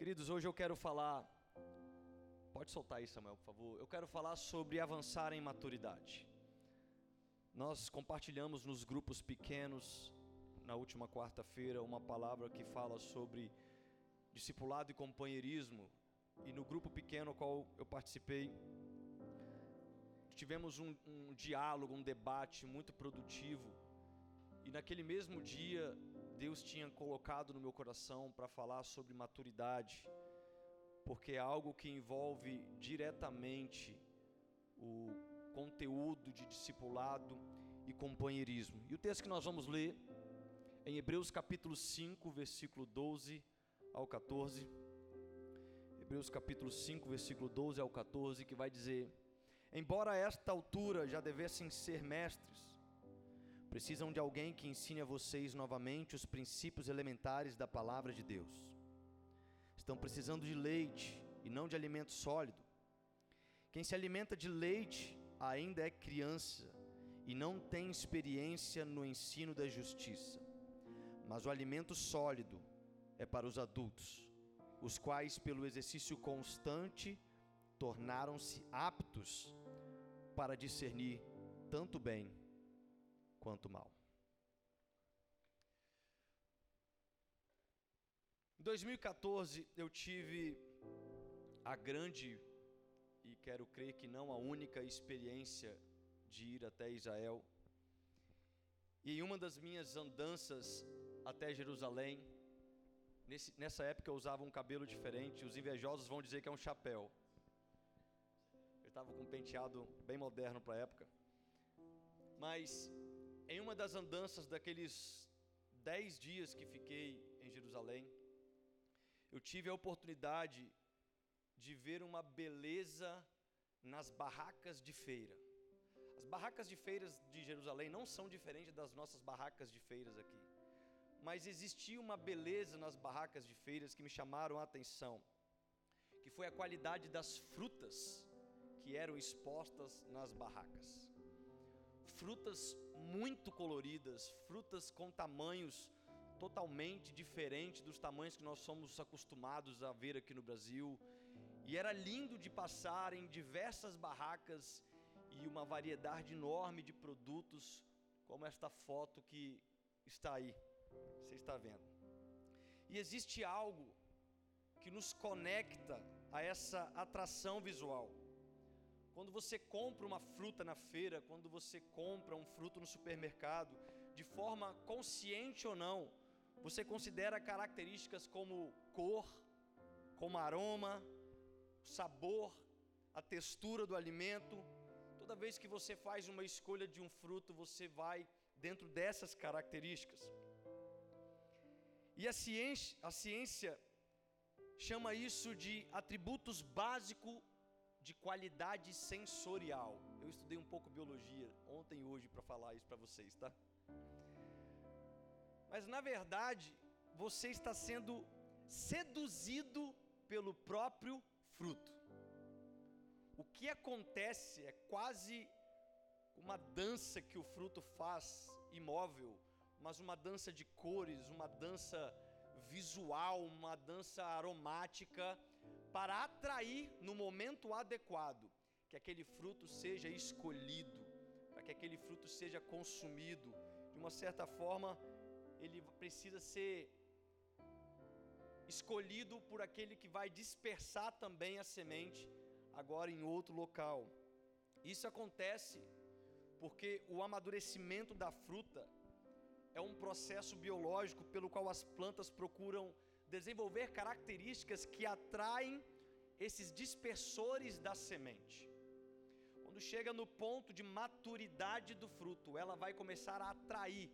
Queridos, hoje eu quero falar. Pode soltar aí, Samuel, por favor. Eu quero falar sobre avançar em maturidade. Nós compartilhamos nos grupos pequenos, na última quarta-feira, uma palavra que fala sobre discipulado e companheirismo. E no grupo pequeno ao qual eu participei, tivemos um, um diálogo, um debate muito produtivo. E naquele mesmo dia, Deus tinha colocado no meu coração para falar sobre maturidade, porque é algo que envolve diretamente o conteúdo de discipulado e companheirismo. E o texto que nós vamos ler é em Hebreus capítulo 5, versículo 12 ao 14. Hebreus capítulo 5, versículo 12 ao 14, que vai dizer: Embora a esta altura já devessem ser mestres, Precisam de alguém que ensine a vocês novamente os princípios elementares da palavra de Deus. Estão precisando de leite e não de alimento sólido. Quem se alimenta de leite ainda é criança e não tem experiência no ensino da justiça. Mas o alimento sólido é para os adultos, os quais, pelo exercício constante, tornaram-se aptos para discernir tanto bem quanto mal. Em 2014 eu tive a grande e quero crer que não a única experiência de ir até Israel. E em uma das minhas andanças até Jerusalém, nesse, nessa época eu usava um cabelo diferente, os invejosos vão dizer que é um chapéu. Eu estava com um penteado bem moderno para a época. Mas em uma das andanças daqueles dez dias que fiquei em Jerusalém, eu tive a oportunidade de ver uma beleza nas barracas de feira. As barracas de feiras de Jerusalém não são diferentes das nossas barracas de feiras aqui, mas existia uma beleza nas barracas de feiras que me chamaram a atenção, que foi a qualidade das frutas que eram expostas nas barracas frutas muito coloridas, frutas com tamanhos totalmente diferentes dos tamanhos que nós somos acostumados a ver aqui no Brasil. E era lindo de passar em diversas barracas e uma variedade enorme de produtos, como esta foto que está aí. Você está vendo? E existe algo que nos conecta a essa atração visual. Quando você compra uma fruta na feira, quando você compra um fruto no supermercado, de forma consciente ou não, você considera características como cor, como aroma, sabor, a textura do alimento. Toda vez que você faz uma escolha de um fruto, você vai dentro dessas características. E a ciência, a ciência chama isso de atributos básicos de qualidade sensorial. Eu estudei um pouco biologia ontem e hoje para falar isso para vocês, tá? Mas na verdade, você está sendo seduzido pelo próprio fruto. O que acontece é quase uma dança que o fruto faz imóvel, mas uma dança de cores, uma dança visual, uma dança aromática, para atrair no momento adequado que aquele fruto seja escolhido, para que aquele fruto seja consumido. De uma certa forma, ele precisa ser escolhido por aquele que vai dispersar também a semente agora em outro local. Isso acontece porque o amadurecimento da fruta é um processo biológico pelo qual as plantas procuram desenvolver características que atraem esses dispersores da semente. Quando chega no ponto de maturidade do fruto, ela vai começar a atrair,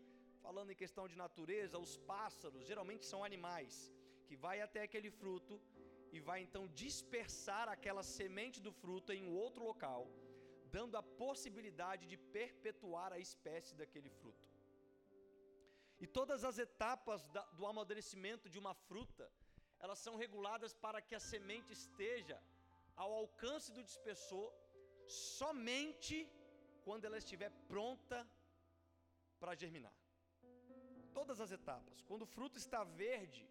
falando em questão de natureza, os pássaros, geralmente são animais, que vai até aquele fruto e vai então dispersar aquela semente do fruto em um outro local, dando a possibilidade de perpetuar a espécie daquele fruto. E todas as etapas do amadurecimento de uma fruta, elas são reguladas para que a semente esteja ao alcance do dispersor somente quando ela estiver pronta para germinar. Todas as etapas. Quando o fruto está verde,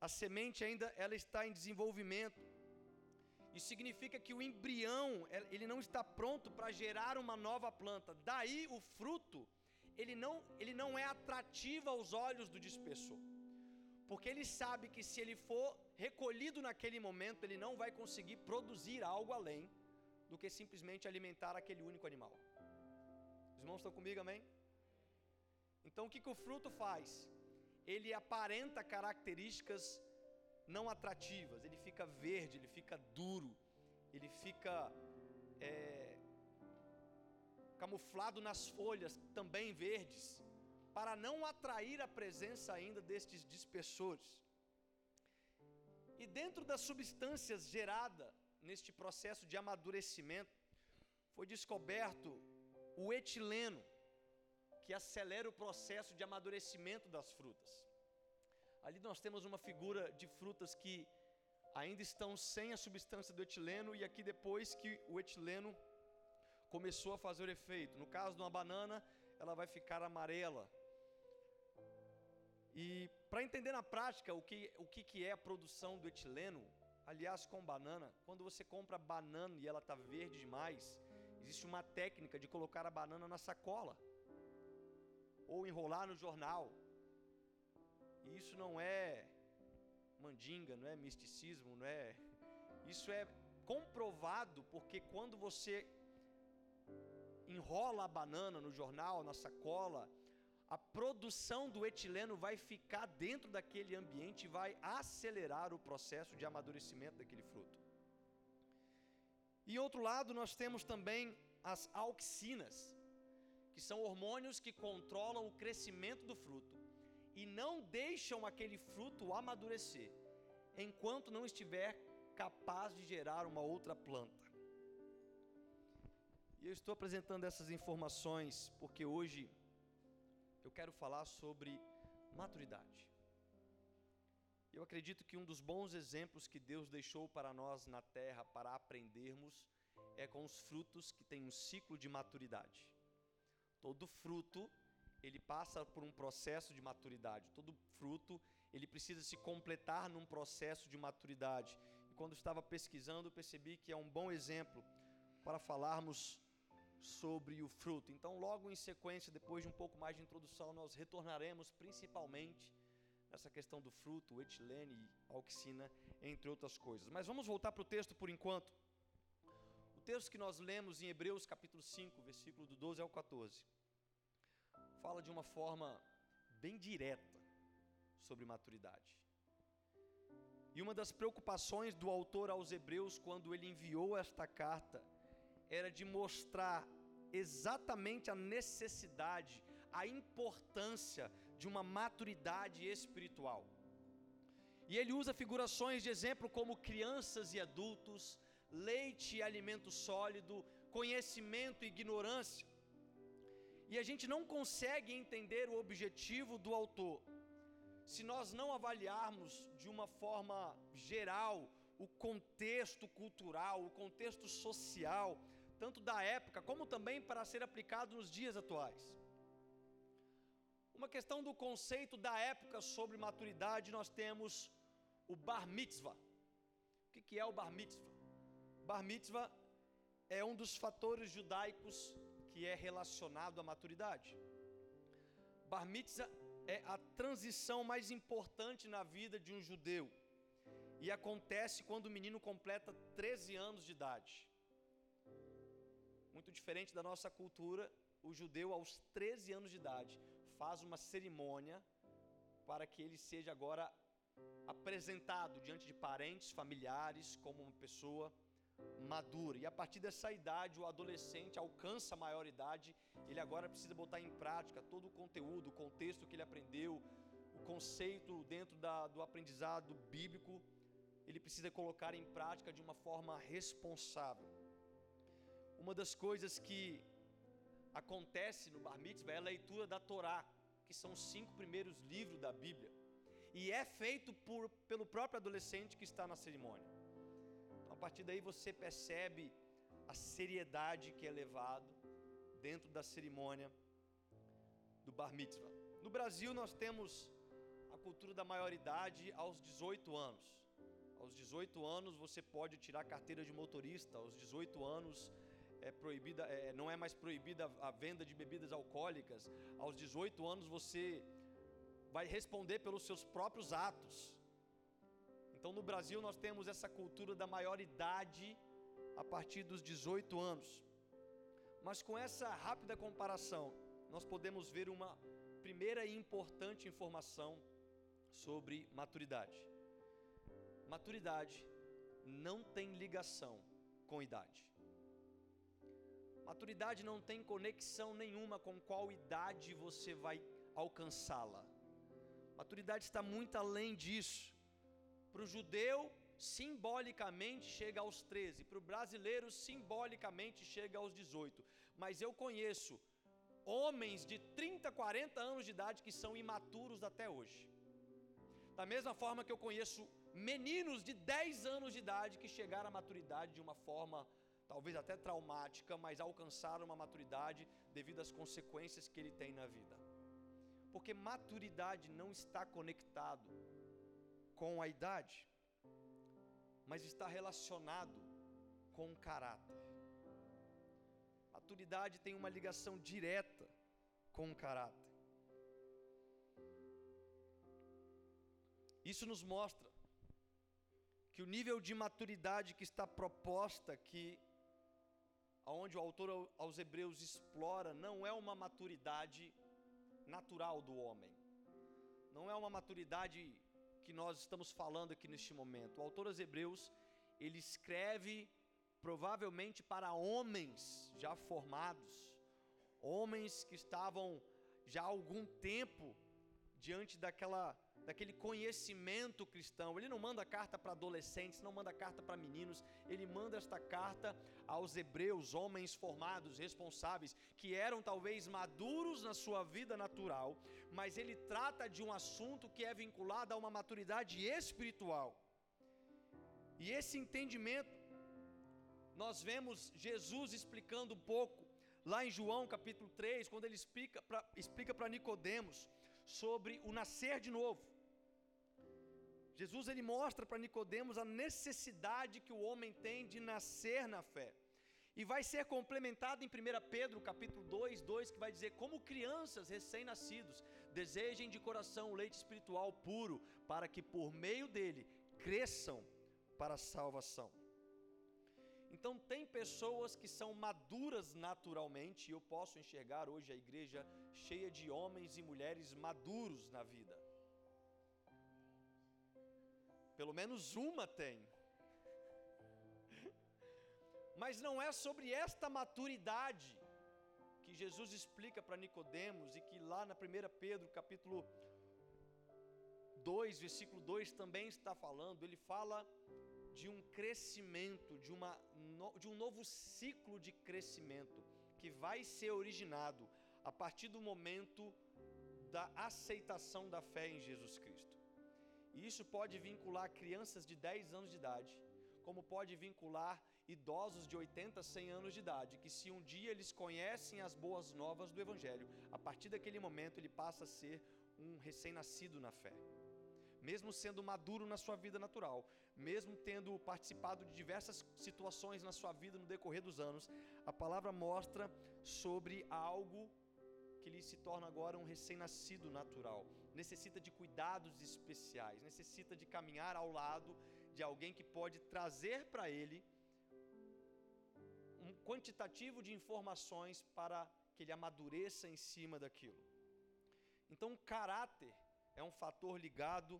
a semente ainda ela está em desenvolvimento. Isso significa que o embrião, ele não está pronto para gerar uma nova planta. Daí o fruto, ele não, ele não é atrativo aos olhos do dispersor. Porque ele sabe que se ele for recolhido naquele momento, ele não vai conseguir produzir algo além do que simplesmente alimentar aquele único animal. Os irmãos estão comigo, amém? Então o que, que o fruto faz? Ele aparenta características não atrativas, ele fica verde, ele fica duro, ele fica é, camuflado nas folhas, também verdes, para não atrair a presença ainda destes dispersores. E dentro das substâncias geradas neste processo de amadurecimento, foi descoberto o etileno, que acelera o processo de amadurecimento das frutas. Ali nós temos uma figura de frutas que ainda estão sem a substância do etileno e aqui depois que o etileno começou a fazer o efeito. No caso de uma banana, ela vai ficar amarela. E para entender na prática o que, o que, que é a produção do etileno, aliás, com banana, quando você compra banana e ela está verde demais, existe uma técnica de colocar a banana na sacola ou enrolar no jornal e isso não é mandinga, não é misticismo, não é. Isso é comprovado porque quando você enrola a banana no jornal, na sacola, a produção do etileno vai ficar dentro daquele ambiente e vai acelerar o processo de amadurecimento daquele fruto. E outro lado, nós temos também as auxinas, que são hormônios que controlam o crescimento do fruto e não deixam aquele fruto amadurecer, enquanto não estiver capaz de gerar uma outra planta. E eu estou apresentando essas informações porque hoje eu quero falar sobre maturidade. Eu acredito que um dos bons exemplos que Deus deixou para nós na terra para aprendermos é com os frutos que têm um ciclo de maturidade. Todo fruto ele passa por um processo de maturidade. Todo fruto, ele precisa se completar num processo de maturidade. E quando estava pesquisando, percebi que é um bom exemplo para falarmos sobre o fruto. Então, logo em sequência, depois de um pouco mais de introdução, nós retornaremos principalmente nessa questão do fruto, etilene auxina, entre outras coisas. Mas vamos voltar para o texto por enquanto. O texto que nós lemos em Hebreus capítulo 5, versículo do 12 ao 14 fala de uma forma bem direta sobre maturidade. E uma das preocupações do autor aos Hebreus, quando ele enviou esta carta, era de mostrar exatamente a necessidade, a importância de uma maturidade espiritual. E ele usa figurações de exemplo como crianças e adultos, leite e alimento sólido, conhecimento e ignorância. E a gente não consegue entender o objetivo do autor se nós não avaliarmos de uma forma geral o contexto cultural, o contexto social, tanto da época como também para ser aplicado nos dias atuais. Uma questão do conceito da época sobre maturidade, nós temos o bar mitzvah. O que é o bar mitzvah? Bar mitzvah é um dos fatores judaicos que é relacionado à maturidade. Bar mitzvah é a transição mais importante na vida de um judeu. E acontece quando o menino completa 13 anos de idade. Muito diferente da nossa cultura, o judeu aos 13 anos de idade faz uma cerimônia para que ele seja agora apresentado diante de parentes, familiares, como uma pessoa madura. E a partir dessa idade, o adolescente alcança a maioridade, ele agora precisa botar em prática todo o conteúdo, o contexto que ele aprendeu, o conceito dentro da, do aprendizado bíblico, ele precisa colocar em prática de uma forma responsável. Uma das coisas que acontece no Bar Mitzvah é a leitura da Torá, que são os cinco primeiros livros da Bíblia. E é feito por, pelo próprio adolescente que está na cerimônia partir daí você percebe a seriedade que é levado dentro da cerimônia do Bar Mitzvah. No Brasil nós temos a cultura da maioridade aos 18 anos. Aos 18 anos você pode tirar carteira de motorista, aos 18 anos é proibida, é, não é mais proibida a venda de bebidas alcoólicas. Aos 18 anos você vai responder pelos seus próprios atos. Então no Brasil nós temos essa cultura da maioridade a partir dos 18 anos. Mas com essa rápida comparação, nós podemos ver uma primeira e importante informação sobre maturidade. Maturidade não tem ligação com idade. Maturidade não tem conexão nenhuma com qual idade você vai alcançá-la. Maturidade está muito além disso. Para o judeu, simbolicamente chega aos 13, para o brasileiro, simbolicamente chega aos 18. Mas eu conheço homens de 30, 40 anos de idade que são imaturos até hoje. Da mesma forma que eu conheço meninos de 10 anos de idade que chegaram à maturidade de uma forma talvez até traumática, mas alcançaram uma maturidade devido às consequências que ele tem na vida. Porque maturidade não está conectado com a idade, mas está relacionado com o caráter. Maturidade tem uma ligação direta com o caráter. Isso nos mostra que o nível de maturidade que está proposta aqui, aonde o autor aos Hebreus explora, não é uma maturidade natural do homem. Não é uma maturidade que nós estamos falando aqui neste momento. O autor aos Hebreus, ele escreve provavelmente para homens já formados, homens que estavam já há algum tempo diante daquela daquele conhecimento cristão. Ele não manda carta para adolescentes, não manda carta para meninos, ele manda esta carta aos hebreus, homens formados, responsáveis, que eram talvez maduros na sua vida natural, mas ele trata de um assunto que é vinculado a uma maturidade espiritual. E esse entendimento nós vemos Jesus explicando um pouco lá em João capítulo 3, quando ele explica para explica Nicodemos sobre o nascer de novo. Jesus ele mostra para Nicodemos a necessidade que o homem tem de nascer na fé. E vai ser complementado em 1 Pedro, capítulo 2, 2, que vai dizer: Como crianças recém-nascidos, desejem de coração o leite espiritual puro, para que por meio dele cresçam para a salvação. Então, tem pessoas que são maduras naturalmente, e eu posso enxergar hoje a igreja cheia de homens e mulheres maduros na vida. Pelo menos uma tem. Mas não é sobre esta maturidade que Jesus explica para Nicodemos e que lá na 1 Pedro, capítulo 2, versículo 2 também está falando, ele fala de um crescimento, de, uma, de um novo ciclo de crescimento que vai ser originado a partir do momento da aceitação da fé em Jesus Cristo. E isso pode vincular crianças de 10 anos de idade, como pode vincular idosos de 80, 100 anos de idade, que se um dia eles conhecem as boas novas do Evangelho, a partir daquele momento ele passa a ser um recém-nascido na fé. Mesmo sendo maduro na sua vida natural, mesmo tendo participado de diversas situações na sua vida no decorrer dos anos, a palavra mostra sobre algo que lhe se torna agora um recém-nascido natural. Necessita de cuidados especiais, necessita de caminhar ao lado de alguém que pode trazer para ele um quantitativo de informações para que ele amadureça em cima daquilo. Então, caráter é um fator ligado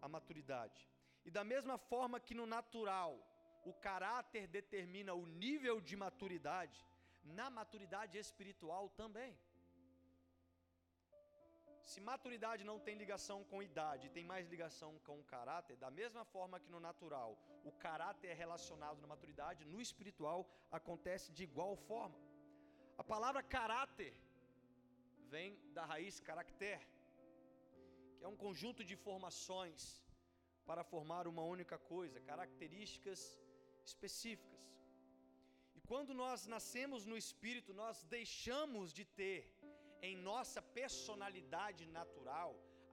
à maturidade. E da mesma forma que no natural o caráter determina o nível de maturidade, na maturidade espiritual também. Se maturidade não tem ligação com idade, tem mais ligação com o caráter, da mesma forma que no natural o caráter é relacionado na maturidade, no espiritual acontece de igual forma. A palavra caráter vem da raiz caracter, que é um conjunto de informações para formar uma única coisa, características específicas. E quando nós nascemos no espírito, nós deixamos de ter em nossa personalidade natural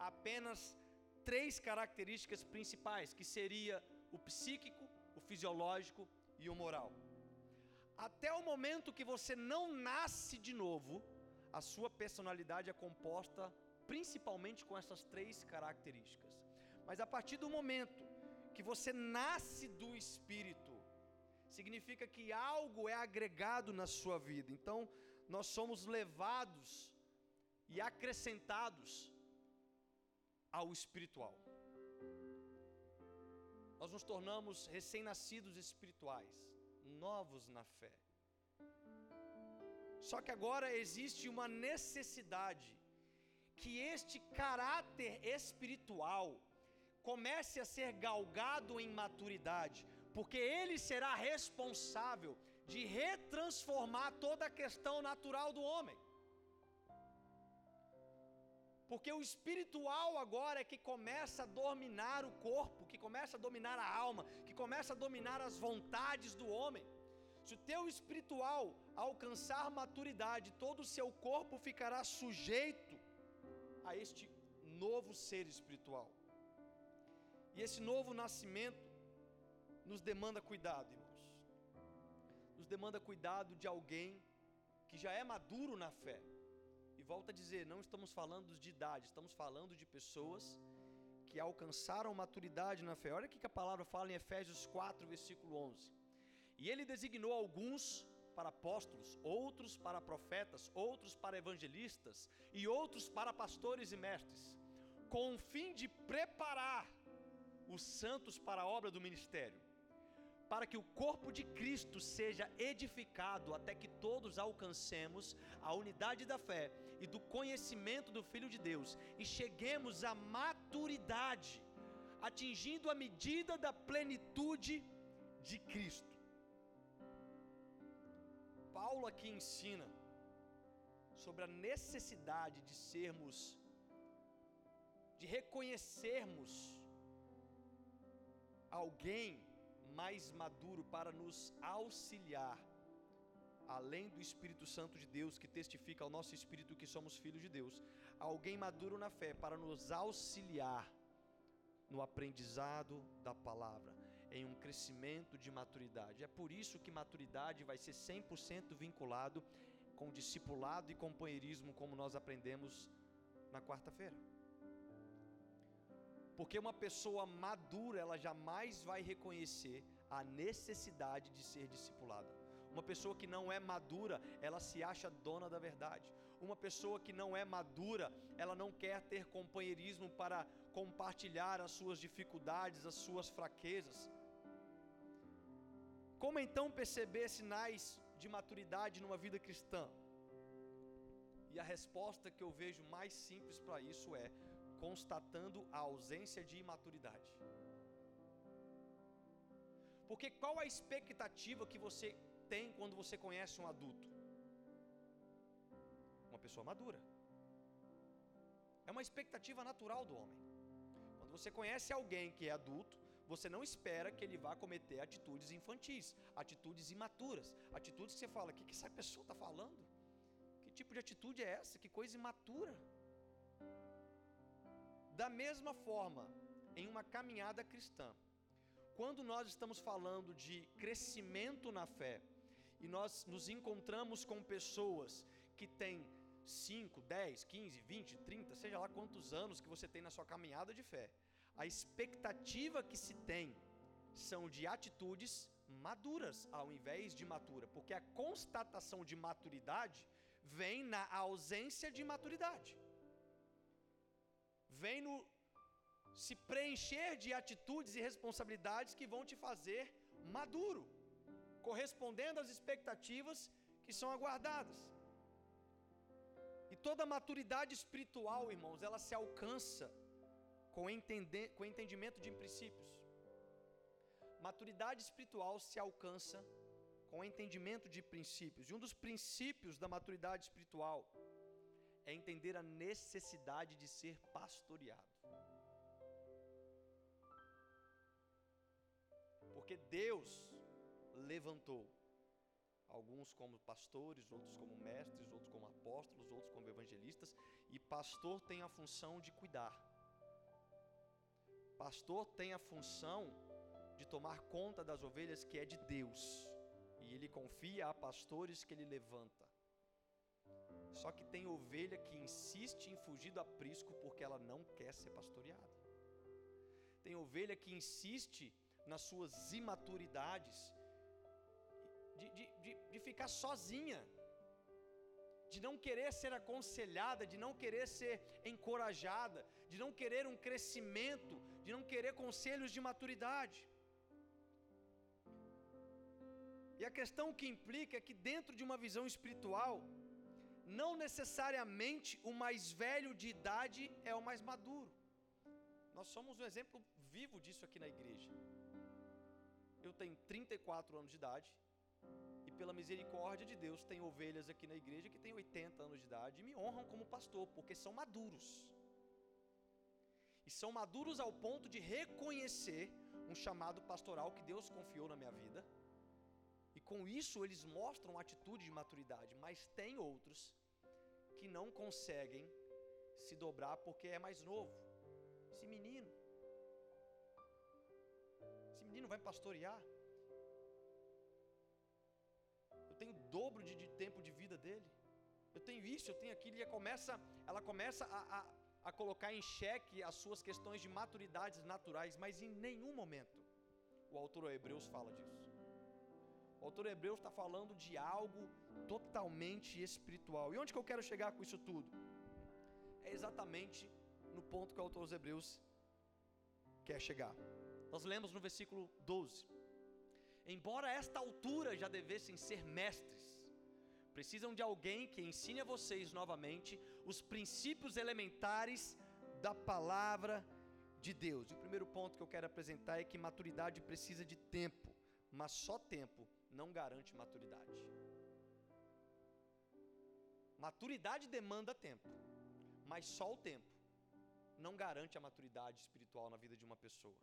apenas três características principais, que seria o psíquico, o fisiológico e o moral. Até o momento que você não nasce de novo, a sua personalidade é composta principalmente com essas três características. Mas a partir do momento que você nasce do Espírito, significa que algo é agregado na sua vida. Então, nós somos levados e acrescentados ao espiritual. Nós nos tornamos recém-nascidos espirituais, novos na fé. Só que agora existe uma necessidade que este caráter espiritual comece a ser galgado em maturidade, porque ele será responsável de retransformar toda a questão natural do homem. Porque o espiritual agora é que começa a dominar o corpo, que começa a dominar a alma, que começa a dominar as vontades do homem. Se o teu espiritual alcançar maturidade, todo o seu corpo ficará sujeito a este novo ser espiritual. E esse novo nascimento nos demanda cuidado, irmãos. Nos demanda cuidado de alguém que já é maduro na fé. Volta a dizer, não estamos falando de idade, estamos falando de pessoas que alcançaram maturidade na fé. Olha o que a palavra fala em Efésios 4, versículo 11. E ele designou alguns para apóstolos, outros para profetas, outros para evangelistas e outros para pastores e mestres, com o fim de preparar os santos para a obra do ministério, para que o corpo de Cristo seja edificado até que todos alcancemos a unidade da fé e do conhecimento do Filho de Deus e cheguemos à maturidade, atingindo a medida da plenitude de Cristo. Paulo aqui ensina sobre a necessidade de sermos, de reconhecermos alguém mais maduro para nos auxiliar, além do Espírito Santo de Deus que testifica ao nosso espírito que somos filhos de Deus, alguém maduro na fé para nos auxiliar no aprendizado da palavra, em um crescimento de maturidade. É por isso que maturidade vai ser 100% vinculado com discipulado e companheirismo, como nós aprendemos na quarta-feira. Porque uma pessoa madura, ela jamais vai reconhecer a necessidade de ser discipulada. Uma pessoa que não é madura, ela se acha dona da verdade. Uma pessoa que não é madura, ela não quer ter companheirismo para compartilhar as suas dificuldades, as suas fraquezas. Como então perceber sinais de maturidade numa vida cristã? E a resposta que eu vejo mais simples para isso é constatando a ausência de imaturidade. Porque qual a expectativa que você tem quando você conhece um adulto? Uma pessoa madura. É uma expectativa natural do homem. Quando você conhece alguém que é adulto, você não espera que ele vá cometer atitudes infantis, atitudes imaturas, atitudes que você fala: o que, que essa pessoa está falando? Que tipo de atitude é essa? Que coisa imatura. Da mesma forma, em uma caminhada cristã, quando nós estamos falando de crescimento na fé e nós nos encontramos com pessoas que têm 5, 10, 15, 20, 30, seja lá quantos anos que você tem na sua caminhada de fé, a expectativa que se tem são de atitudes maduras ao invés de matura, porque a constatação de maturidade vem na ausência de maturidade. Vem no se preencher de atitudes e responsabilidades que vão te fazer maduro, correspondendo às expectativas que são aguardadas. E toda maturidade espiritual, irmãos, ela se alcança com, entender, com entendimento de princípios. Maturidade espiritual se alcança com entendimento de princípios. E um dos princípios da maturidade espiritual é entender a necessidade de ser pastoreado. Porque Deus levantou alguns como pastores, outros como mestres, outros como apóstolos, outros como evangelistas, e pastor tem a função de cuidar. Pastor tem a função de tomar conta das ovelhas que é de Deus, e ele confia a pastores que ele levanta. Só que tem ovelha que insiste em fugir do aprisco porque ela não quer ser pastoreada. Tem ovelha que insiste nas suas imaturidades, de, de, de, de ficar sozinha, de não querer ser aconselhada, de não querer ser encorajada, de não querer um crescimento, de não querer conselhos de maturidade. E a questão que implica é que, dentro de uma visão espiritual, não necessariamente o mais velho de idade é o mais maduro. Nós somos um exemplo vivo disso aqui na igreja. Eu tenho 34 anos de idade, pela misericórdia de Deus, tem ovelhas aqui na igreja que têm 80 anos de idade e me honram como pastor, porque são maduros. E são maduros ao ponto de reconhecer um chamado pastoral que Deus confiou na minha vida. E com isso eles mostram atitude de maturidade, mas tem outros que não conseguem se dobrar porque é mais novo. Esse menino. Esse menino vai pastorear. Dobro de, de tempo de vida dele. Eu tenho isso, eu tenho aquilo. E ela começa, ela começa a, a, a colocar em xeque as suas questões de maturidades naturais, mas em nenhum momento o autor Hebreus fala disso. O autor Hebreus está falando de algo totalmente espiritual. E onde que eu quero chegar com isso tudo? É exatamente no ponto que o autor dos Hebreus quer chegar. Nós lemos no versículo 12: Embora a esta altura já devessem ser mestres, precisam de alguém que ensine a vocês novamente os princípios elementares da palavra de Deus. E o primeiro ponto que eu quero apresentar é que maturidade precisa de tempo, mas só tempo não garante maturidade. Maturidade demanda tempo, mas só o tempo não garante a maturidade espiritual na vida de uma pessoa.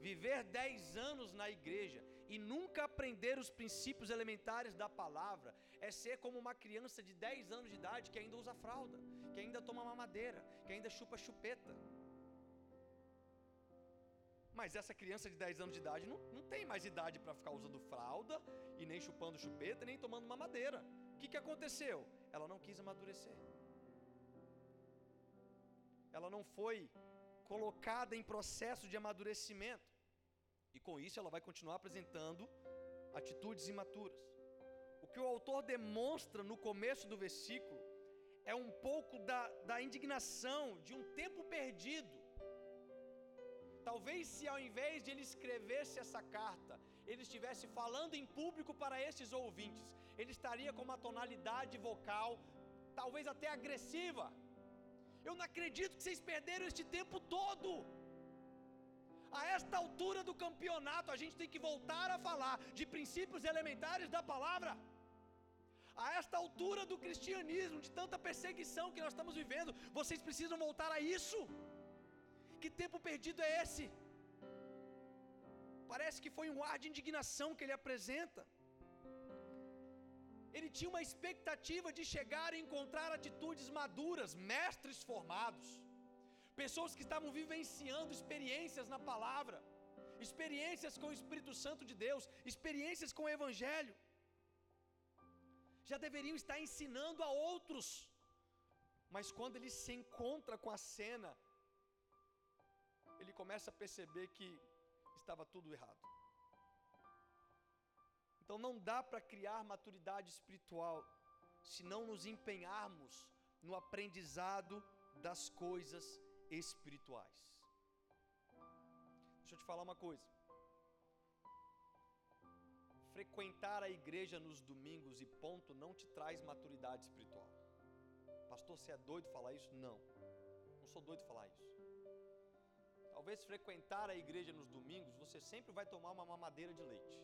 Viver dez anos na igreja e nunca aprender os princípios elementares da palavra é ser como uma criança de 10 anos de idade que ainda usa fralda, que ainda toma mamadeira, que ainda chupa chupeta. Mas essa criança de 10 anos de idade não, não tem mais idade para ficar usando fralda e nem chupando chupeta, nem tomando mamadeira. O que, que aconteceu? Ela não quis amadurecer. Ela não foi colocada em processo de amadurecimento. E com isso ela vai continuar apresentando atitudes imaturas. O que o autor demonstra no começo do versículo é um pouco da, da indignação de um tempo perdido. Talvez se ao invés de ele escrevesse essa carta, ele estivesse falando em público para esses ouvintes, ele estaria com uma tonalidade vocal, talvez até agressiva. Eu não acredito que vocês perderam este tempo todo. A esta altura do campeonato, a gente tem que voltar a falar de princípios elementares da palavra. A esta altura do cristianismo, de tanta perseguição que nós estamos vivendo, vocês precisam voltar a isso. Que tempo perdido é esse? Parece que foi um ar de indignação que ele apresenta. Ele tinha uma expectativa de chegar e encontrar atitudes maduras, mestres formados, pessoas que estavam vivenciando experiências na palavra, experiências com o Espírito Santo de Deus, experiências com o Evangelho. Já deveriam estar ensinando a outros, mas quando ele se encontra com a cena, ele começa a perceber que estava tudo errado. Então não dá para criar maturidade espiritual se não nos empenharmos no aprendizado das coisas espirituais. Deixa eu te falar uma coisa. Frequentar a igreja nos domingos e ponto não te traz maturidade espiritual. Pastor, você é doido falar isso? Não. Não sou doido falar isso. Talvez frequentar a igreja nos domingos, você sempre vai tomar uma mamadeira de leite.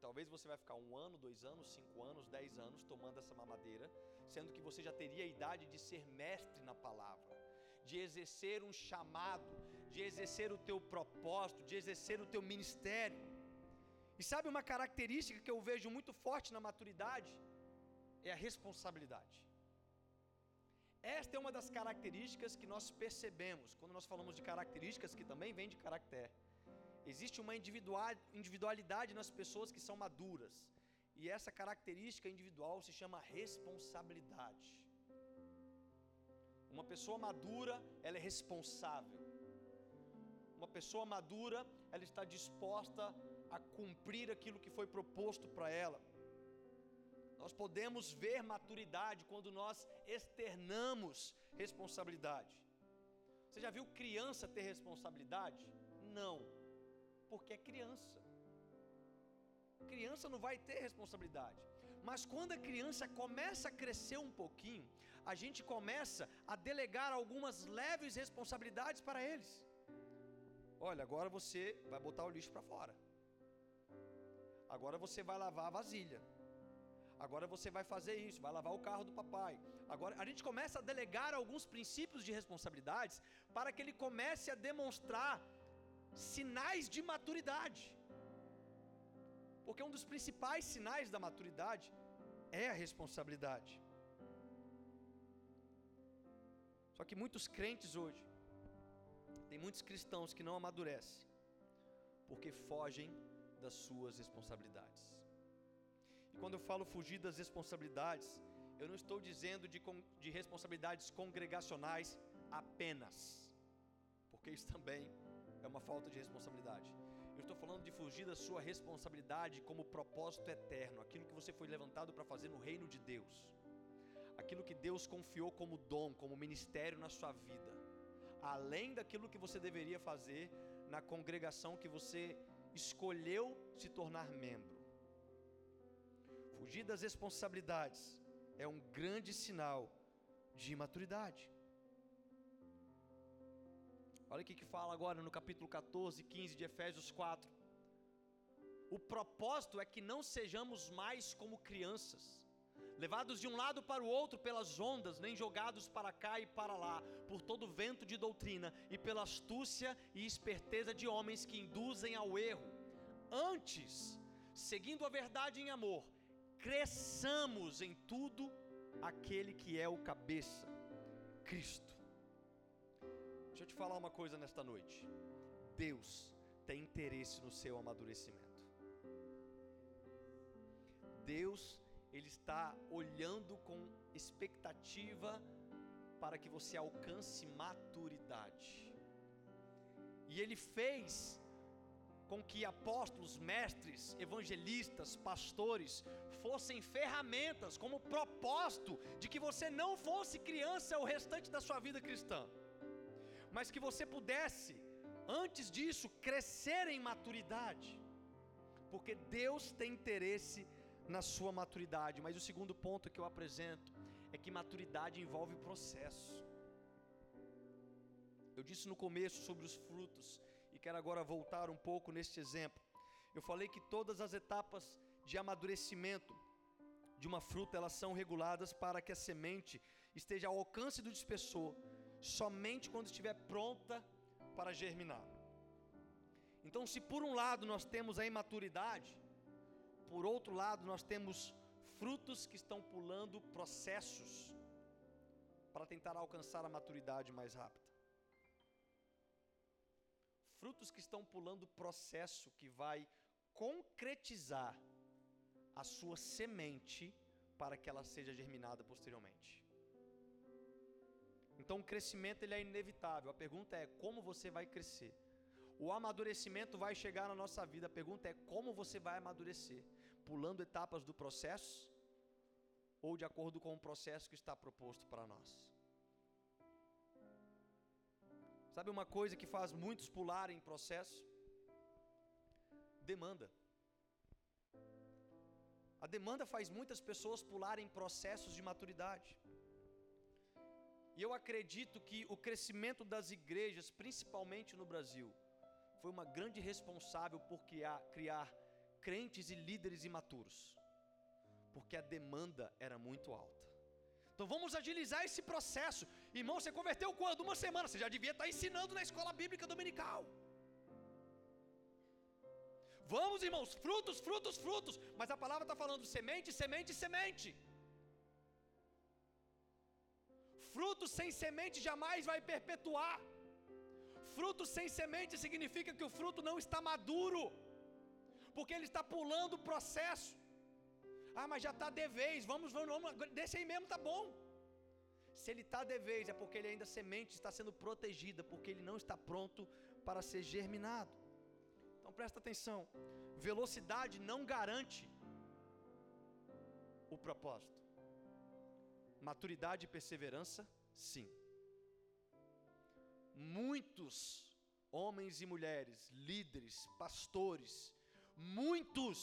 Talvez você vai ficar um ano, dois anos, cinco anos, dez anos tomando essa mamadeira, sendo que você já teria a idade de ser mestre na palavra, de exercer um chamado, de exercer o teu propósito, de exercer o teu ministério. E sabe uma característica que eu vejo muito forte na maturidade? É a responsabilidade. Esta é uma das características que nós percebemos quando nós falamos de características que também vem de caráter. Existe uma individualidade nas pessoas que são maduras, e essa característica individual se chama responsabilidade. Uma pessoa madura, ela é responsável. Uma pessoa madura, ela está disposta a cumprir aquilo que foi proposto para ela. Nós podemos ver maturidade quando nós externamos responsabilidade. Você já viu criança ter responsabilidade? Não, porque é criança. Criança não vai ter responsabilidade. Mas quando a criança começa a crescer um pouquinho, a gente começa a delegar algumas leves responsabilidades para eles. Olha, agora você vai botar o lixo para fora. Agora você vai lavar a vasilha. Agora você vai fazer isso, vai lavar o carro do papai. Agora a gente começa a delegar alguns princípios de responsabilidades para que ele comece a demonstrar sinais de maturidade. Porque um dos principais sinais da maturidade é a responsabilidade. Só que muitos crentes hoje, tem muitos cristãos que não amadurecem, porque fogem das suas responsabilidades. E quando eu falo fugir das responsabilidades, eu não estou dizendo de, de responsabilidades congregacionais apenas, porque isso também é uma falta de responsabilidade. Estou falando de fugir da sua responsabilidade como propósito eterno, aquilo que você foi levantado para fazer no reino de Deus, aquilo que Deus confiou como dom, como ministério na sua vida, além daquilo que você deveria fazer na congregação que você escolheu se tornar membro. Fugir das responsabilidades é um grande sinal de imaturidade. Olha o que fala agora no capítulo 14, 15 de Efésios 4. O propósito é que não sejamos mais como crianças, levados de um lado para o outro pelas ondas, nem jogados para cá e para lá, por todo vento de doutrina e pela astúcia e esperteza de homens que induzem ao erro. Antes, seguindo a verdade em amor, cresçamos em tudo aquele que é o cabeça, Cristo. Deixa eu te falar uma coisa nesta noite. Deus tem interesse no seu amadurecimento. Deus, ele está olhando com expectativa para que você alcance maturidade. E ele fez com que apóstolos, mestres, evangelistas, pastores fossem ferramentas como propósito de que você não fosse criança o restante da sua vida cristã, mas que você pudesse, antes disso, crescer em maturidade, porque Deus tem interesse na sua maturidade. Mas o segundo ponto que eu apresento é que maturidade envolve processo. Eu disse no começo sobre os frutos e quero agora voltar um pouco neste exemplo. Eu falei que todas as etapas de amadurecimento de uma fruta elas são reguladas para que a semente esteja ao alcance do dispersor somente quando estiver pronta para germinar. Então, se por um lado nós temos a imaturidade, por outro lado nós temos frutos que estão pulando processos para tentar alcançar a maturidade mais rápida frutos que estão pulando processo que vai concretizar a sua semente para que ela seja germinada posteriormente. Então o crescimento ele é inevitável. A pergunta é como você vai crescer. O amadurecimento vai chegar na nossa vida. A pergunta é como você vai amadurecer, pulando etapas do processo ou de acordo com o processo que está proposto para nós. Sabe uma coisa que faz muitos pularem processo? Demanda. A demanda faz muitas pessoas pularem processos de maturidade. E eu acredito que o crescimento das igrejas, principalmente no Brasil, foi uma grande responsável por criar, criar crentes e líderes imaturos, porque a demanda era muito alta. Então vamos agilizar esse processo. Irmão, você converteu quando? Uma semana. Você já devia estar ensinando na escola bíblica dominical. Vamos, irmãos, frutos, frutos, frutos. Mas a palavra está falando semente, semente, semente. Fruto sem semente jamais vai perpetuar. Fruto sem semente significa que o fruto não está maduro, porque ele está pulando o processo. Ah, mas já está de vez, vamos, vamos, vamos, desse aí mesmo tá bom. Se ele está de vez, é porque ele ainda semente está sendo protegida, porque ele não está pronto para ser germinado. Então presta atenção: velocidade não garante o propósito. Maturidade e perseverança, sim. Muitos homens e mulheres, líderes, pastores, muitos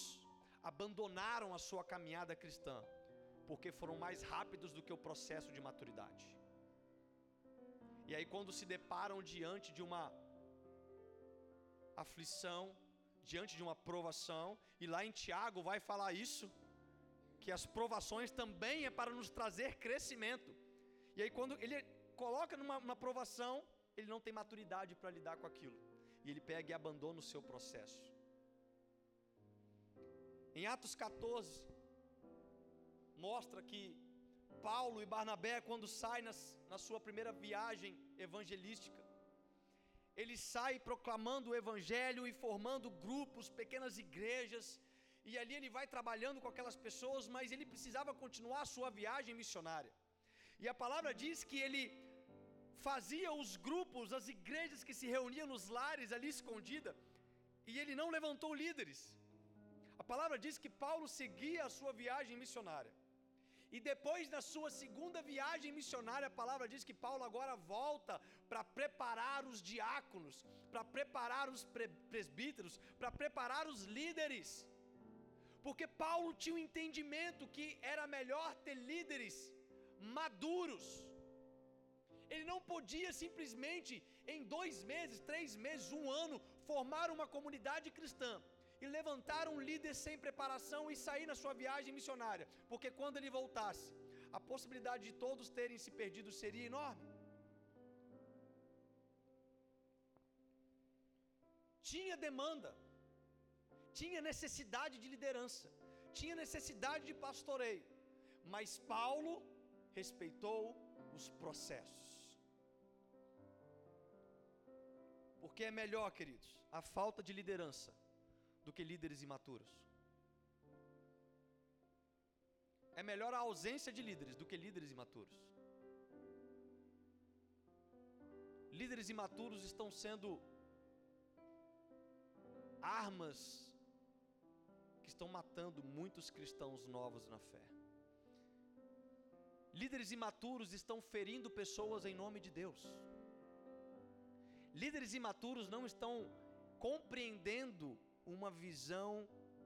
abandonaram a sua caminhada cristã porque foram mais rápidos do que o processo de maturidade. E aí, quando se deparam diante de uma aflição, diante de uma provação, e lá em Tiago vai falar isso, que as provações também é para nos trazer crescimento. E aí, quando ele coloca numa, numa provação, ele não tem maturidade para lidar com aquilo. E ele pega e abandona o seu processo. Em Atos 14, mostra que Paulo e Barnabé, quando saem na sua primeira viagem evangelística, ele sai proclamando o evangelho e formando grupos, pequenas igrejas, e ali ele vai trabalhando com aquelas pessoas, mas ele precisava continuar a sua viagem missionária. E a palavra diz que ele fazia os grupos, as igrejas que se reuniam nos lares ali escondida, e ele não levantou líderes. A palavra diz que Paulo seguia a sua viagem missionária. E depois da sua segunda viagem missionária, a palavra diz que Paulo agora volta para preparar os diáconos, para preparar os presbíteros, para preparar os líderes. Porque Paulo tinha um entendimento que era melhor ter líderes maduros. Ele não podia simplesmente, em dois meses, três meses, um ano, formar uma comunidade cristã e levantar um líder sem preparação e sair na sua viagem missionária, porque quando ele voltasse, a possibilidade de todos terem se perdido seria enorme. Tinha demanda, tinha necessidade de liderança, tinha necessidade de pastoreio, mas Paulo respeitou os processos. Porque é melhor, queridos, a falta de liderança do que líderes imaturos. É melhor a ausência de líderes do que líderes imaturos. Líderes imaturos estão sendo armas estão matando muitos cristãos novos na fé. Líderes imaturos estão ferindo pessoas em nome de Deus. Líderes imaturos não estão compreendendo uma visão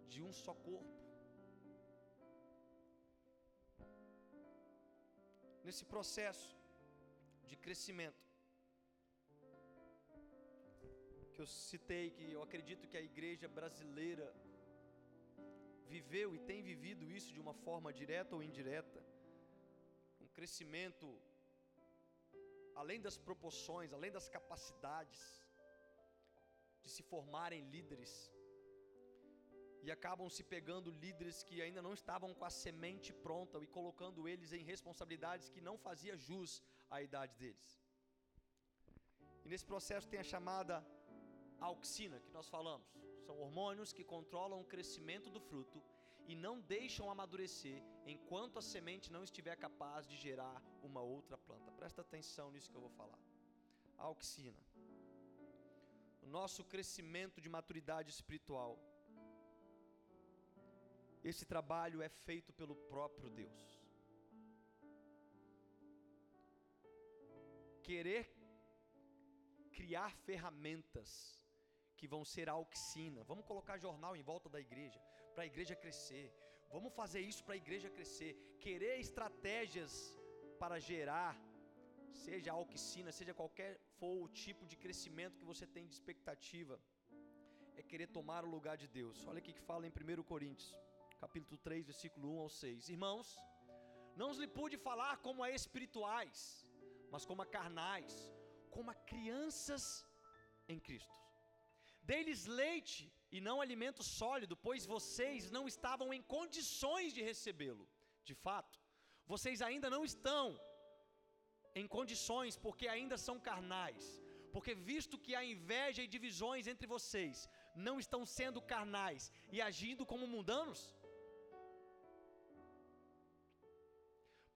de um só corpo. Nesse processo de crescimento, que eu citei, que eu acredito que a igreja brasileira viveu e tem vivido isso de uma forma direta ou indireta, um crescimento além das proporções, além das capacidades de se formarem líderes, e acabam se pegando líderes que ainda não estavam com a semente pronta e colocando eles em responsabilidades que não fazia jus à idade deles. E nesse processo tem a chamada auxina que nós falamos. São hormônios que controlam o crescimento do fruto e não deixam amadurecer enquanto a semente não estiver capaz de gerar uma outra planta. Presta atenção nisso que eu vou falar. A auxina. O nosso crescimento de maturidade espiritual esse trabalho é feito pelo próprio Deus. Querer criar ferramentas que vão ser a auxina. Vamos colocar jornal em volta da igreja, para a igreja crescer. Vamos fazer isso para a igreja crescer. Querer estratégias para gerar, seja a auxina, seja qualquer for o tipo de crescimento que você tem de expectativa, é querer tomar o lugar de Deus. Olha o que fala em 1 Coríntios capítulo 3, versículo 1 ao 6. Irmãos, não lhe pude falar como a espirituais, mas como a carnais, como a crianças em Cristo. Dei-lhes leite e não alimento sólido, pois vocês não estavam em condições de recebê-lo. De fato, vocês ainda não estão em condições porque ainda são carnais. Porque visto que há inveja e divisões entre vocês, não estão sendo carnais e agindo como mundanos?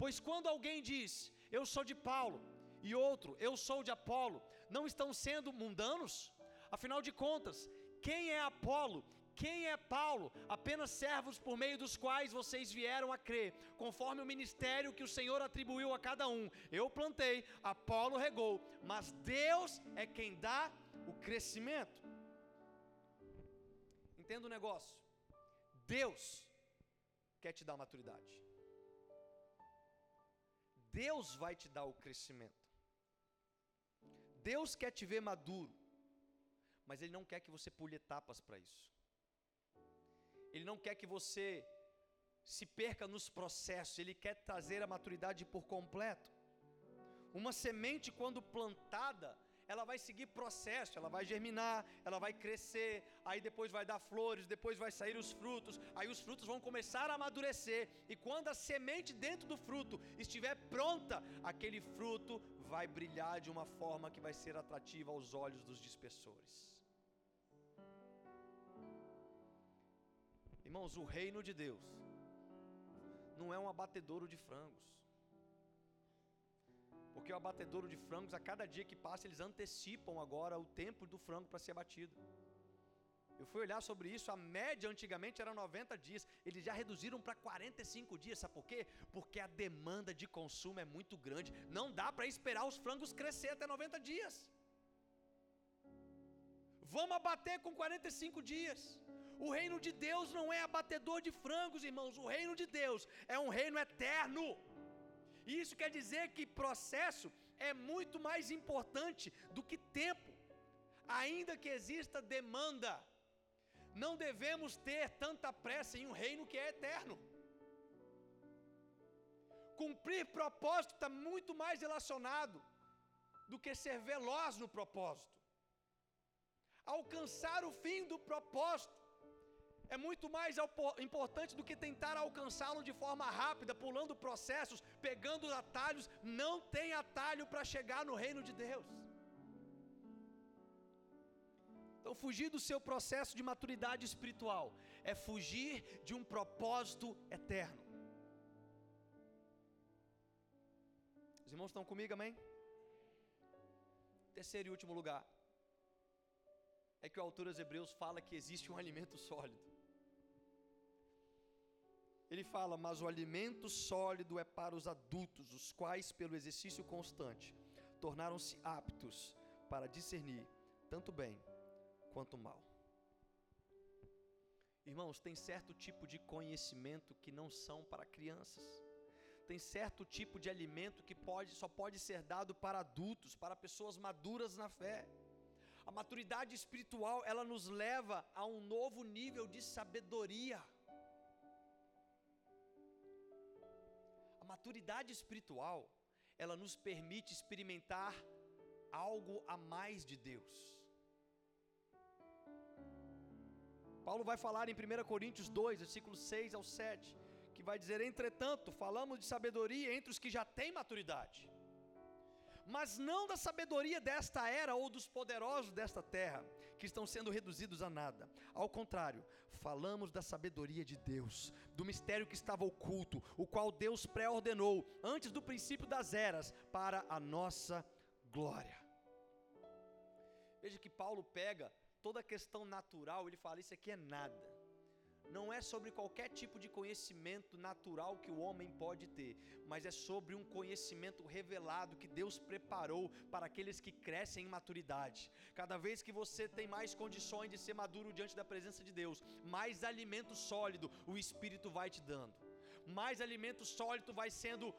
Pois quando alguém diz, eu sou de Paulo, e outro, eu sou de Apolo, não estão sendo mundanos? Afinal de contas, quem é Apolo quem é Paulo? Apenas servos por meio dos quais vocês vieram a crer, conforme o ministério que o Senhor atribuiu a cada um. Eu plantei, Apolo regou, mas Deus é quem dá o crescimento. Entenda o negócio. Deus quer te dar maturidade. Deus vai te dar o crescimento. Deus quer te ver maduro, mas Ele não quer que você pule etapas para isso. Ele não quer que você se perca nos processos, ele quer trazer a maturidade por completo. Uma semente, quando plantada, ela vai seguir processo, ela vai germinar, ela vai crescer, aí depois vai dar flores, depois vai sair os frutos, aí os frutos vão começar a amadurecer, e quando a semente dentro do fruto estiver pronta, aquele fruto vai brilhar de uma forma que vai ser atrativa aos olhos dos dispersores. Irmãos, o reino de Deus não é um abatedouro de frangos. Porque o abatedouro de frangos, a cada dia que passa, eles antecipam agora o tempo do frango para ser abatido. Eu fui olhar sobre isso, a média antigamente era 90 dias, eles já reduziram para 45 dias, sabe por quê? Porque a demanda de consumo é muito grande, não dá para esperar os frangos crescer até 90 dias. Vamos abater com 45 dias. O reino de Deus não é abatedor de frangos, irmãos. O reino de Deus é um reino eterno. E isso quer dizer que processo é muito mais importante do que tempo. Ainda que exista demanda, não devemos ter tanta pressa em um reino que é eterno. Cumprir propósito está muito mais relacionado do que ser veloz no propósito. Alcançar o fim do propósito é muito mais importante do que tentar alcançá-lo de forma rápida, pulando processos, pegando atalhos. Não tem atalho para chegar no reino de Deus. Então, fugir do seu processo de maturidade espiritual é fugir de um propósito eterno. Os irmãos estão comigo, amém? Terceiro e último lugar é que o autor aos Hebreus fala que existe um alimento sólido. Ele fala: Mas o alimento sólido é para os adultos, os quais, pelo exercício constante, tornaram-se aptos para discernir tanto bem quanto mal. Irmãos, tem certo tipo de conhecimento que não são para crianças. Tem certo tipo de alimento que pode, só pode ser dado para adultos, para pessoas maduras na fé. A maturidade espiritual, ela nos leva a um novo nível de sabedoria. Maturidade espiritual, ela nos permite experimentar algo a mais de Deus. Paulo vai falar em 1 Coríntios 2, versículos 6 ao 7, que vai dizer: Entretanto, falamos de sabedoria entre os que já têm maturidade mas não da sabedoria desta era ou dos poderosos desta terra, que estão sendo reduzidos a nada. Ao contrário, falamos da sabedoria de Deus, do mistério que estava oculto, o qual Deus pré-ordenou antes do princípio das eras para a nossa glória. Veja que Paulo pega toda a questão natural, ele fala: Isso aqui é nada não é sobre qualquer tipo de conhecimento natural que o homem pode ter, mas é sobre um conhecimento revelado que Deus preparou para aqueles que crescem em maturidade. Cada vez que você tem mais condições de ser maduro diante da presença de Deus, mais alimento sólido o Espírito vai te dando, mais alimento sólido vai sendo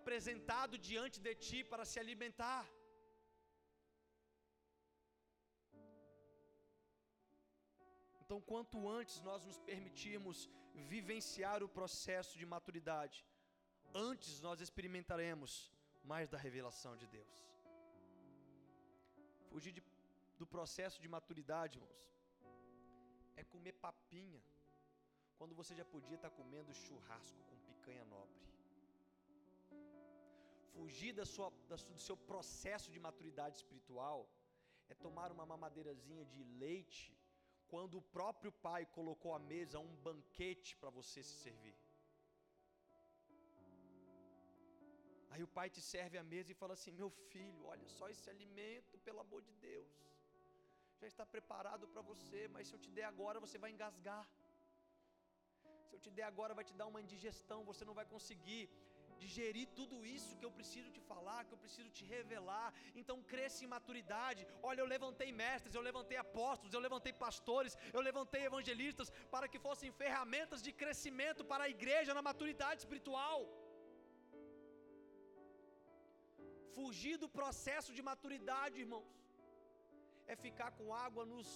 apresentado diante de ti para se alimentar. Então, quanto antes nós nos permitirmos vivenciar o processo de maturidade, antes nós experimentaremos mais da revelação de Deus. Fugir de, do processo de maturidade, irmãos, é comer papinha, quando você já podia estar comendo churrasco com picanha nobre. fugir da sua, da, do seu processo de maturidade espiritual, é tomar uma mamadeirazinha de leite quando o próprio pai colocou à mesa um banquete para você se servir. Aí o pai te serve à mesa e fala assim: Meu filho, olha só esse alimento, pelo amor de Deus, já está preparado para você, mas se eu te der agora, você vai engasgar. Se eu te der agora, vai te dar uma indigestão, você não vai conseguir digerir tudo isso que eu preciso te falar, que eu preciso te revelar. Então cresça em maturidade. Olha, eu levantei mestres, eu levantei apóstolos, eu levantei pastores, eu levantei evangelistas para que fossem ferramentas de crescimento para a igreja na maturidade espiritual. Fugir do processo de maturidade, irmãos, é ficar com água nos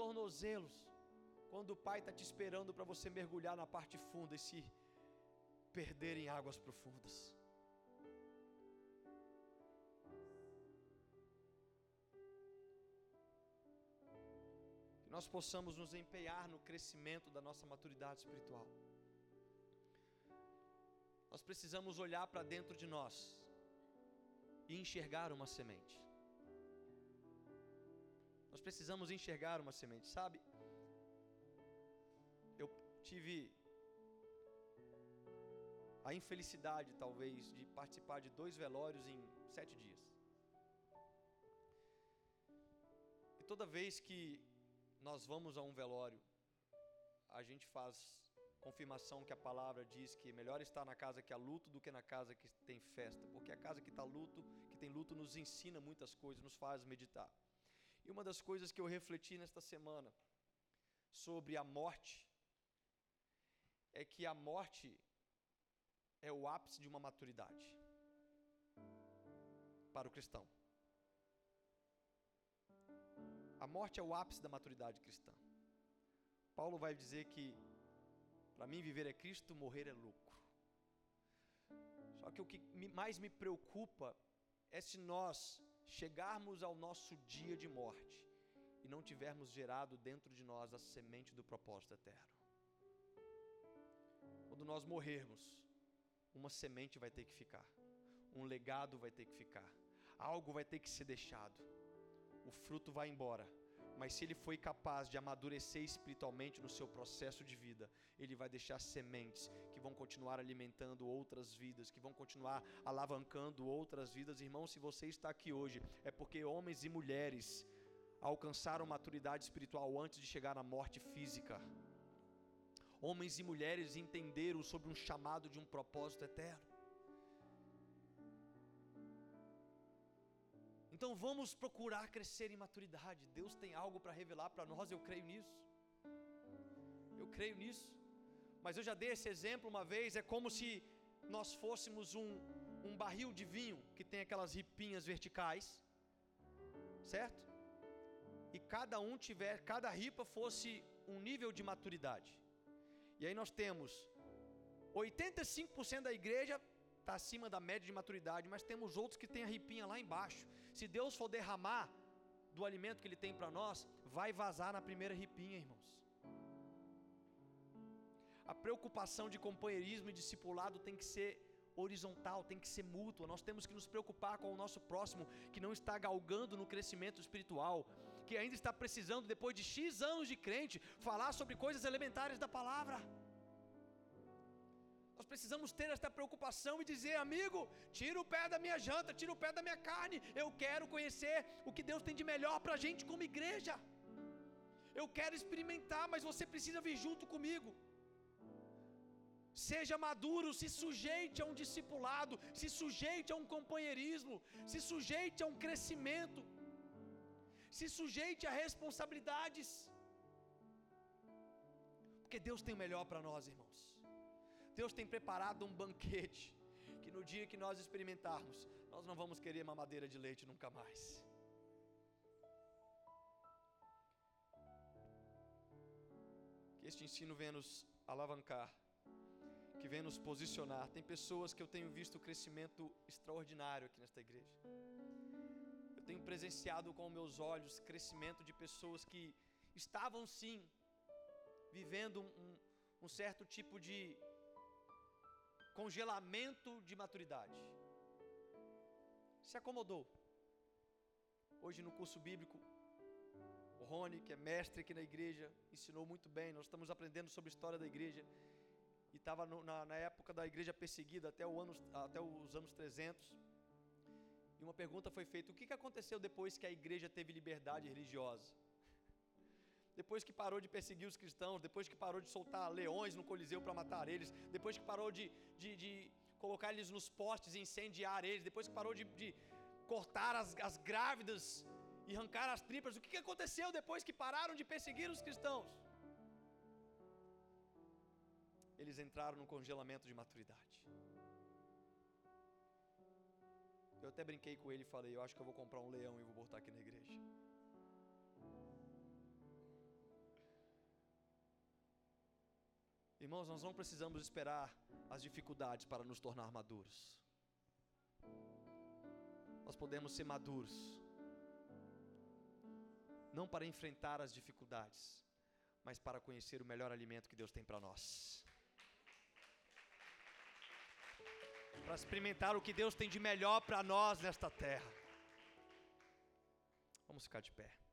tornozelos, quando o pai está te esperando para você mergulhar na parte funda e se perder em águas profundas. Que nós possamos nos empenhar no crescimento da nossa maturidade espiritual. Nós precisamos olhar para dentro de nós e enxergar uma semente. Nós precisamos enxergar uma semente, sabe? Eu tive a infelicidade, talvez, de participar de dois velórios em sete dias. E toda vez que nós vamos a um velório, a gente faz confirmação que a palavra diz que melhor estar na casa que há luto do que na casa que tem festa, porque a casa que está luto, que tem luto, nos ensina muitas coisas, nos faz meditar. E uma das coisas que eu refleti nesta semana sobre a morte é que a morte é o ápice de uma maturidade para o cristão. A morte é o ápice da maturidade cristã. Paulo vai dizer que para mim viver é Cristo, morrer é lucro. Só que o que mais me preocupa é se nós chegarmos ao nosso dia de morte e não tivermos gerado dentro de nós a semente do propósito eterno. Quando nós morrermos, uma semente vai ter que ficar, um legado vai ter que ficar, algo vai ter que ser deixado, o fruto vai embora. Mas se ele foi capaz de amadurecer espiritualmente no seu processo de vida, ele vai deixar sementes que vão continuar alimentando outras vidas, que vão continuar alavancando outras vidas. Irmão, se você está aqui hoje, é porque homens e mulheres alcançaram maturidade espiritual antes de chegar na morte física homens e mulheres entenderam sobre um chamado de um propósito eterno. Então vamos procurar crescer em maturidade. Deus tem algo para revelar para nós, eu creio nisso. Eu creio nisso. Mas eu já dei esse exemplo uma vez, é como se nós fôssemos um, um barril de vinho que tem aquelas ripinhas verticais, certo? E cada um tiver, cada ripa fosse um nível de maturidade. E aí nós temos 85% da igreja está acima da média de maturidade, mas temos outros que têm a ripinha lá embaixo. Se Deus for derramar do alimento que Ele tem para nós, vai vazar na primeira ripinha, irmãos. A preocupação de companheirismo e discipulado tem que ser horizontal, tem que ser mútua. Nós temos que nos preocupar com o nosso próximo que não está galgando no crescimento espiritual, que ainda está precisando, depois de X anos de crente, falar sobre coisas elementares da palavra. Nós precisamos ter esta preocupação e dizer, amigo, tira o pé da minha janta, tira o pé da minha carne. Eu quero conhecer o que Deus tem de melhor para a gente como igreja. Eu quero experimentar, mas você precisa vir junto comigo. Seja maduro, se sujeite a um discipulado, se sujeite a um companheirismo, se sujeite a um crescimento, se sujeite a responsabilidades. Porque Deus tem o melhor para nós, irmãos. Deus tem preparado um banquete que no dia que nós experimentarmos, nós não vamos querer mamadeira de leite nunca mais. Que este ensino venha nos alavancar, que venha nos posicionar. Tem pessoas que eu tenho visto crescimento extraordinário aqui nesta igreja. Eu tenho presenciado com meus olhos crescimento de pessoas que estavam sim vivendo um, um certo tipo de congelamento de maturidade. se acomodou. Hoje no curso bíblico, o Rony, que é mestre aqui na igreja, ensinou muito bem. Nós estamos aprendendo sobre a história da igreja. E estava na, na, época da igreja perseguida, até, o ano, até os anos 300. Uma pergunta foi feita: o que, que aconteceu depois que a igreja teve liberdade religiosa? Depois que parou de perseguir os cristãos, depois que parou de soltar leões no Coliseu para matar eles, depois que parou de, de, de colocar eles nos postes e incendiar eles, depois que parou de, de cortar as, as grávidas e arrancar as tripas. O que aconteceu depois que pararam de perseguir os cristãos? Eles entraram no congelamento de maturidade. Eu até brinquei com ele e falei: Eu acho que eu vou comprar um leão e vou botar aqui na igreja. Irmãos, nós não precisamos esperar as dificuldades para nos tornar maduros. Nós podemos ser maduros não para enfrentar as dificuldades, mas para conhecer o melhor alimento que Deus tem para nós. Para experimentar o que Deus tem de melhor para nós nesta terra. Vamos ficar de pé.